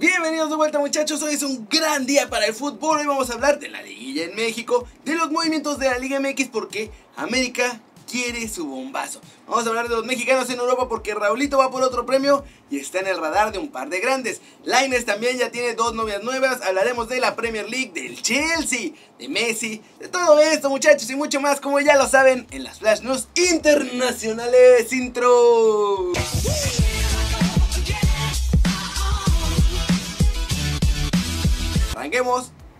Bienvenidos de vuelta muchachos, hoy es un gran día para el fútbol, hoy vamos a hablar de la liguilla en México, de los movimientos de la Liga MX porque América quiere su bombazo. Vamos a hablar de los mexicanos en Europa porque Raulito va por otro premio y está en el radar de un par de grandes. Laines también ya tiene dos novias nuevas, hablaremos de la Premier League, del Chelsea, de Messi, de todo esto muchachos y mucho más como ya lo saben en las Flash News Internacionales Intro.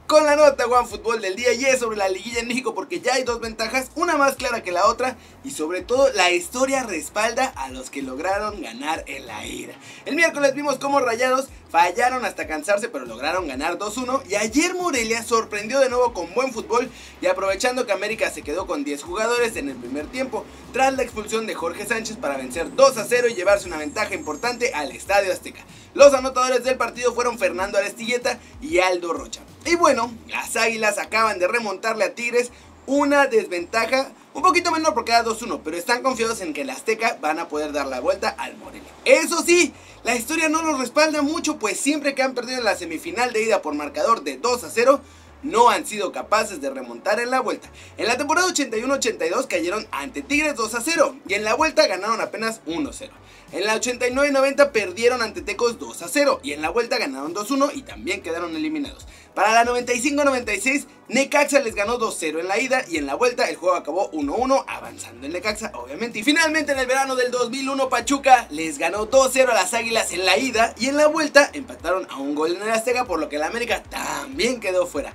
Con la nota One Fútbol del día y es sobre la liguilla en México porque ya hay dos ventajas, una más clara que la otra y sobre todo la historia respalda a los que lograron ganar en la ira. El miércoles vimos cómo Rayados fallaron hasta cansarse pero lograron ganar 2-1 y ayer Morelia sorprendió de nuevo con buen fútbol y aprovechando que América se quedó con 10 jugadores en el primer tiempo tras la expulsión de Jorge Sánchez para vencer 2-0 y llevarse una ventaja importante al Estadio Azteca. Los anotadores del partido fueron Fernando Arestilleta y Aldo Rocha. Y bueno, las Águilas acaban de remontarle a Tigres una desventaja un poquito menor porque era 2-1, pero están confiados en que el Azteca van a poder dar la vuelta al Morelia. Eso sí, la historia no los respalda mucho, pues siempre que han perdido en la semifinal de ida por marcador de 2 0, no han sido capaces de remontar en la vuelta. En la temporada 81-82 cayeron ante Tigres 2 0 y en la vuelta ganaron apenas 1 0. En la 89-90 perdieron ante Tecos 2 a 0 y en la vuelta ganaron 2-1 y también quedaron eliminados. Para la 95-96, Necaxa les ganó 2-0 en la ida y en la vuelta el juego acabó 1-1, avanzando en Necaxa, obviamente. Y finalmente en el verano del 2001, Pachuca les ganó 2-0 a las Águilas en la ida y en la vuelta empataron a un gol en el Azteca, por lo que la América también quedó fuera.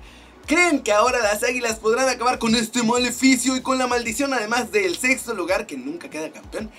¿Creen que ahora las águilas podrán acabar con este maleficio y con la maldición además del sexto lugar que nunca queda campeón?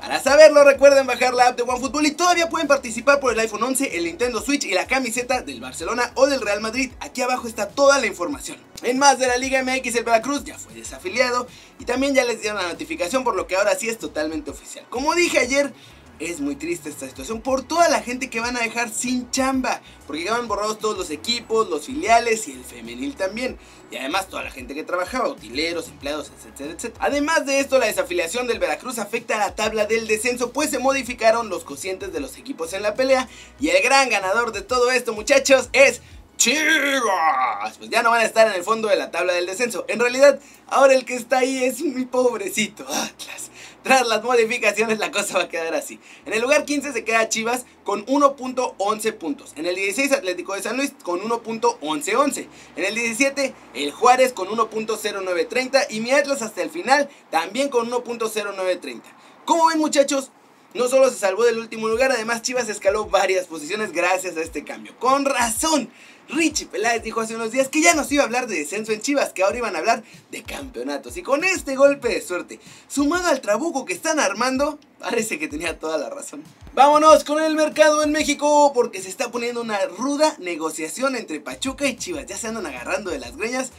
Para saberlo recuerden bajar la app de OneFootball y todavía pueden participar por el iPhone 11, el Nintendo Switch y la camiseta del Barcelona o del Real Madrid. Aquí abajo está toda la información. En más de la Liga MX, el Veracruz ya fue desafiliado y también ya les dieron la notificación por lo que ahora sí es totalmente oficial. Como dije ayer, es muy triste esta situación por toda la gente que van a dejar sin chamba, porque quedaban borrados todos los equipos, los filiales y el femenil también. Y además toda la gente que trabajaba, utileros, empleados, etcétera, etcétera. Además de esto, la desafiliación del Veracruz afecta a la tabla del descenso, pues se modificaron los cocientes de los equipos en la pelea. Y el gran ganador de todo esto, muchachos, es Chivas. Pues ya no van a estar en el fondo de la tabla del descenso. En realidad, ahora el que está ahí es mi pobrecito Atlas. Tras las modificaciones la cosa va a quedar así. En el lugar 15 se queda Chivas con 1.11 puntos. En el 16 Atlético de San Luis con 1.1111. En el 17 el Juárez con 1.0930 y mi Atlas hasta el final también con 1.0930. ¿Cómo ven muchachos? No solo se salvó del último lugar, además Chivas escaló varias posiciones gracias a este cambio. Con razón, Richie Peláez dijo hace unos días que ya no se iba a hablar de descenso en Chivas, que ahora iban a hablar de campeonatos. Y con este golpe de suerte, sumado al trabuco que están armando, parece que tenía toda la razón. Vámonos con el mercado en México, porque se está poniendo una ruda negociación entre Pachuca y Chivas. Ya se andan agarrando de las greñas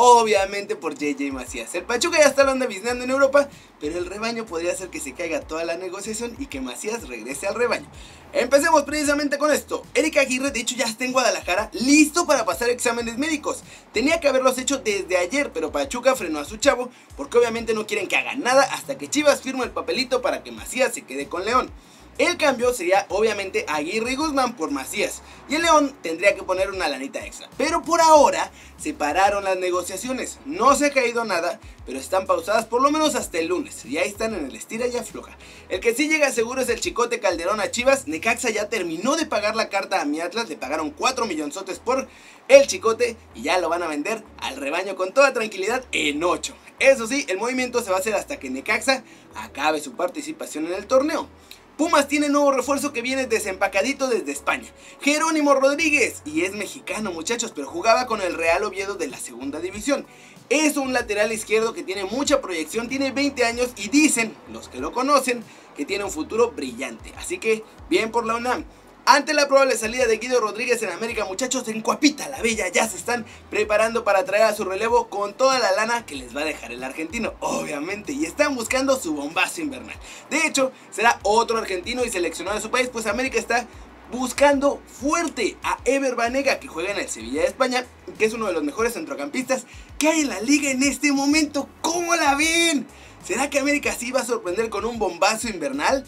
obviamente por JJ Macías. El Pachuca ya está hablando biznando en Europa, pero el rebaño podría hacer que se caiga toda la negociación y que Macías regrese al rebaño. Empecemos precisamente con esto. Erika Aguirre de hecho ya está en Guadalajara listo para pasar exámenes médicos. Tenía que haberlos hecho desde ayer, pero Pachuca frenó a su chavo porque obviamente no quieren que haga nada hasta que Chivas firme el papelito para que Macías se quede con León. El cambio sería obviamente Aguirre y Guzmán por Macías. Y el León tendría que poner una lanita extra. Pero por ahora se pararon las negociaciones. No se ha caído nada, pero están pausadas por lo menos hasta el lunes. Y ahí están en el estira y afloja. El que sí llega seguro es el Chicote Calderón a Chivas. Necaxa ya terminó de pagar la carta a mi Atlas. Le pagaron 4 millonzotes por el Chicote. Y ya lo van a vender al rebaño con toda tranquilidad en 8. Eso sí, el movimiento se va a hacer hasta que Necaxa acabe su participación en el torneo. Pumas tiene nuevo refuerzo que viene desempacadito desde España. Jerónimo Rodríguez. Y es mexicano muchachos, pero jugaba con el Real Oviedo de la segunda división. Es un lateral izquierdo que tiene mucha proyección, tiene 20 años y dicen, los que lo conocen, que tiene un futuro brillante. Así que, bien por la UNAM. Ante la probable salida de Guido Rodríguez en América, muchachos, en Cuapita la Bella ya se están preparando para traer a su relevo con toda la lana que les va a dejar el argentino, obviamente, y están buscando su bombazo invernal. De hecho, será otro argentino y seleccionado de su país, pues América está buscando fuerte a Ever Banega, que juega en el Sevilla de España, que es uno de los mejores centrocampistas que hay en la liga en este momento. ¿Cómo la ven? ¿Será que América sí va a sorprender con un bombazo invernal?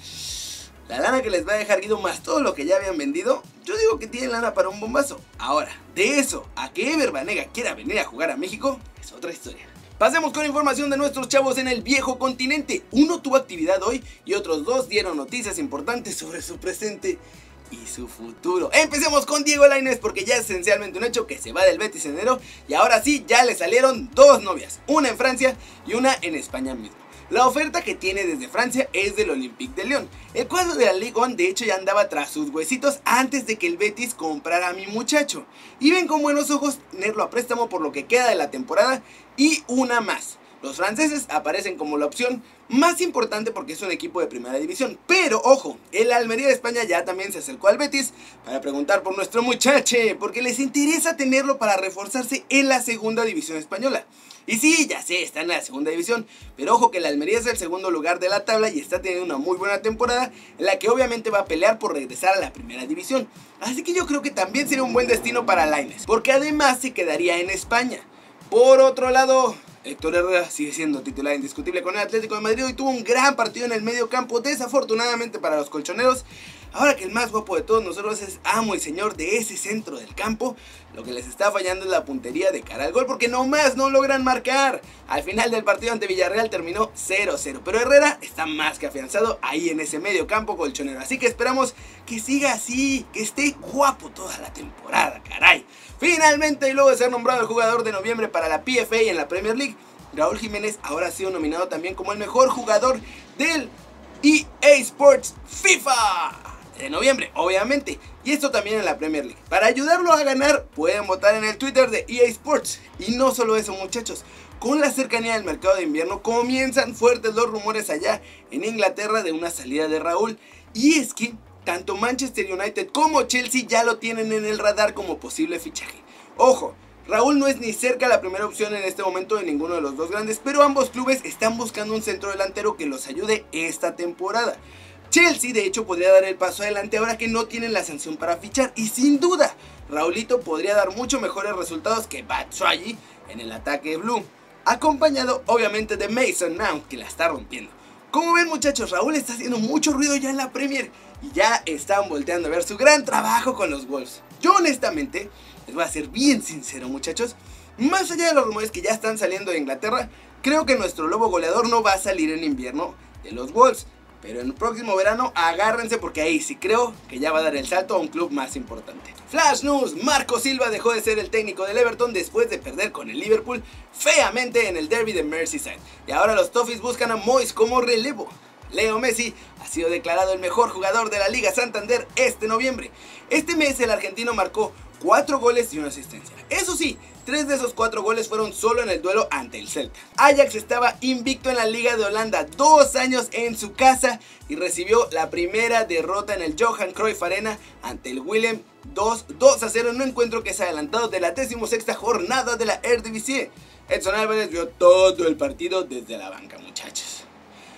La lana que les va a dejar Guido más todo lo que ya habían vendido, yo digo que tienen lana para un bombazo. Ahora, de eso a que Ever Banega quiera venir a jugar a México, es otra historia. Pasemos con información de nuestros chavos en el viejo continente. Uno tuvo actividad hoy y otros dos dieron noticias importantes sobre su presente y su futuro. Empecemos con Diego Lainez porque ya es esencialmente un hecho que se va del Betis en enero y ahora sí ya le salieron dos novias, una en Francia y una en España mismo. La oferta que tiene desde Francia es del Olympique de Lyon. El cuadro de la Ligue 1 de hecho ya andaba tras sus huesitos antes de que el Betis comprara a mi muchacho. Y ven con buenos ojos tenerlo a préstamo por lo que queda de la temporada y una más. Los franceses aparecen como la opción más importante porque es un equipo de primera división. Pero ojo, el Almería de España ya también se acercó al Betis para preguntar por nuestro muchache, porque les interesa tenerlo para reforzarse en la segunda división española. Y sí, ya sé, está en la segunda división, pero ojo que el Almería es el segundo lugar de la tabla y está teniendo una muy buena temporada en la que obviamente va a pelear por regresar a la primera división. Así que yo creo que también sería un buen destino para Laines, porque además se quedaría en España. Por otro lado, Héctor Herrera sigue siendo titular indiscutible con el Atlético de Madrid y tuvo un gran partido en el medio campo, desafortunadamente para los colchoneros. Ahora que el más guapo de todos nosotros es amo y señor de ese centro del campo, lo que les está fallando es la puntería de cara al gol porque nomás no logran marcar. Al final del partido ante Villarreal terminó 0-0, pero Herrera está más que afianzado ahí en ese medio campo colchonero. Así que esperamos que siga así, que esté guapo toda la temporada, caray. Finalmente, y luego de ser nombrado el jugador de noviembre para la PFA en la Premier League, Raúl Jiménez ahora ha sido nominado también como el mejor jugador del EA Sports FIFA de noviembre, obviamente. Y esto también en la Premier League. Para ayudarlo a ganar, pueden votar en el Twitter de EA Sports. Y no solo eso, muchachos. Con la cercanía del mercado de invierno, comienzan fuertes los rumores allá en Inglaterra de una salida de Raúl. Y es que tanto Manchester United como Chelsea ya lo tienen en el radar como posible fichaje. Ojo, Raúl no es ni cerca la primera opción en este momento de ninguno de los dos grandes, pero ambos clubes están buscando un centro delantero que los ayude esta temporada. Chelsea de hecho podría dar el paso adelante ahora que no tienen la sanción para fichar y sin duda Raulito podría dar mucho mejores resultados que Batshuayi en el ataque blue, acompañado obviamente de Mason Mount que la está rompiendo. Como ven muchachos, Raúl está haciendo mucho ruido ya en la Premier y ya están volteando a ver su gran trabajo con los Wolves. Yo honestamente, les voy a ser bien sincero muchachos, más allá de los rumores que ya están saliendo de Inglaterra, creo que nuestro lobo goleador no va a salir en invierno de los Wolves. Pero en el próximo verano agárrense porque ahí sí creo que ya va a dar el salto a un club más importante. Flash News, Marco Silva dejó de ser el técnico del Everton después de perder con el Liverpool feamente en el derby de Merseyside. Y ahora los Toffees buscan a Moyes como relevo. Leo Messi ha sido declarado el mejor jugador de la Liga Santander este noviembre. Este mes el argentino marcó 4 goles y una asistencia. Eso sí, Tres de esos cuatro goles fueron solo en el duelo ante el Celta. Ajax estaba invicto en la Liga de Holanda dos años en su casa y recibió la primera derrota en el Johan Cruyff Arena ante el Willem 2, 2 a 0 en un encuentro que es adelantado de la sexta jornada de la Eredivisie. Edson Álvarez vio todo el partido desde la banca, muchachos.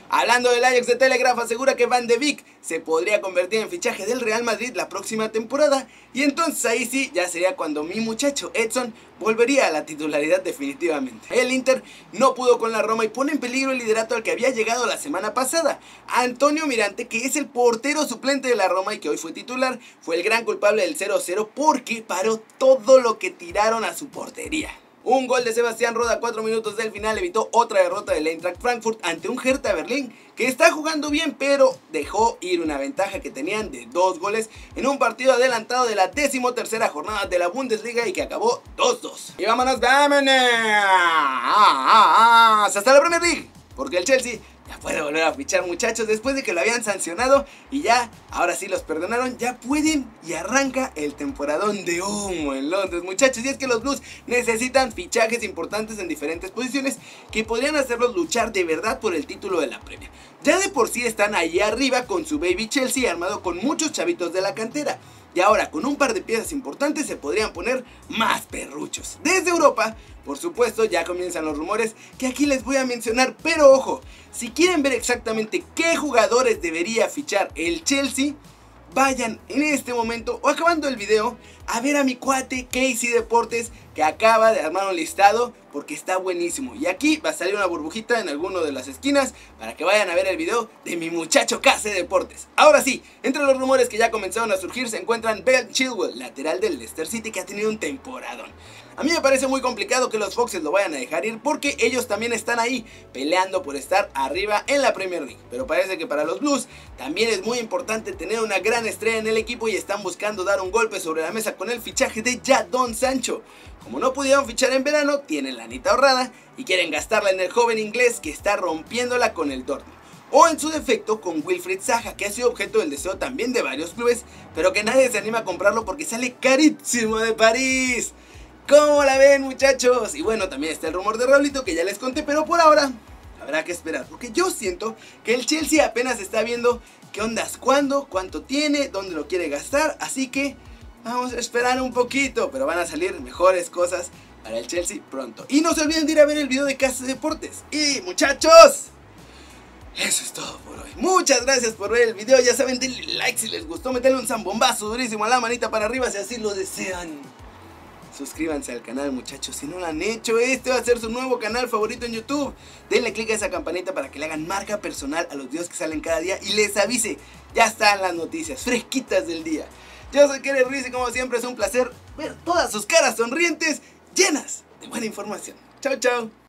Hablando del Ajax de Telegraph, asegura que Van de Beek se podría convertir en fichaje del Real Madrid la próxima temporada. Y entonces ahí sí, ya sería cuando mi muchacho Edson volvería a la titularidad definitivamente. El Inter no pudo con la Roma y pone en peligro el liderato al que había llegado la semana pasada. Antonio Mirante, que es el portero suplente de la Roma y que hoy fue titular, fue el gran culpable del 0-0 porque paró todo lo que tiraron a su portería. Un gol de Sebastián Roda a 4 minutos del final evitó otra derrota del Eintracht Frankfurt ante un Hertha Berlín que está jugando bien pero dejó ir una ventaja que tenían de dos goles en un partido adelantado de la décimo tercera jornada de la Bundesliga y que acabó 2-2. Y vámonos, vámonos. Hasta la Premier League porque el Chelsea ya puede volver a fichar muchachos después de que lo habían sancionado y ya, ahora sí los perdonaron, ya pueden y arranca el temporadón de humo en Londres muchachos y es que los Blues necesitan fichajes importantes en diferentes posiciones que podrían hacerlos luchar de verdad por el título de la Premier. Ya de por sí están ahí arriba con su baby Chelsea armado con muchos chavitos de la cantera. Y ahora con un par de piezas importantes se podrían poner más perruchos. Desde Europa, por supuesto, ya comienzan los rumores que aquí les voy a mencionar, pero ojo, si quieren ver exactamente qué jugadores debería fichar el Chelsea, vayan en este momento o acabando el video a ver a mi cuate Casey Deportes que acaba de armar un listado porque está buenísimo. Y aquí va a salir una burbujita en alguno de las esquinas para que vayan a ver el video de mi muchacho Case Deportes. Ahora sí, entre los rumores que ya comenzaron a surgir se encuentran Ben Chilwell, lateral del Leicester City que ha tenido un temporadón. A mí me parece muy complicado que los Foxes lo vayan a dejar ir porque ellos también están ahí peleando por estar arriba en la Premier League. Pero parece que para los Blues también es muy importante tener una gran estrella en el equipo y están buscando dar un golpe sobre la mesa con el fichaje de Jadon Sancho. Como no pudieron fichar en verano, tienen la anita ahorrada y quieren gastarla en el joven inglés que está rompiéndola con el Dortmund. O en su defecto con Wilfried Zaha, que ha sido objeto del deseo también de varios clubes, pero que nadie se anima a comprarlo porque sale carísimo de París. ¿Cómo la ven muchachos? Y bueno, también está el rumor de Raulito que ya les conté, pero por ahora habrá que esperar. Porque yo siento que el Chelsea apenas está viendo qué ondas, cuándo, cuánto tiene, dónde lo quiere gastar. Así que vamos a esperar un poquito, pero van a salir mejores cosas para el Chelsea pronto. Y no se olviden de ir a ver el video de Casa Deportes. Y muchachos, eso es todo por hoy. Muchas gracias por ver el video. Ya saben, denle like si les gustó. Meterle un zambombazo durísimo a la manita para arriba si así lo desean. Suscríbanse al canal muchachos si no lo han hecho. Este va a ser su nuevo canal favorito en YouTube. Denle click a esa campanita para que le hagan marca personal a los videos que salen cada día y les avise. Ya están las noticias fresquitas del día. Yo soy Kere Ruiz y como siempre es un placer ver todas sus caras sonrientes llenas de buena información. Chao, chao.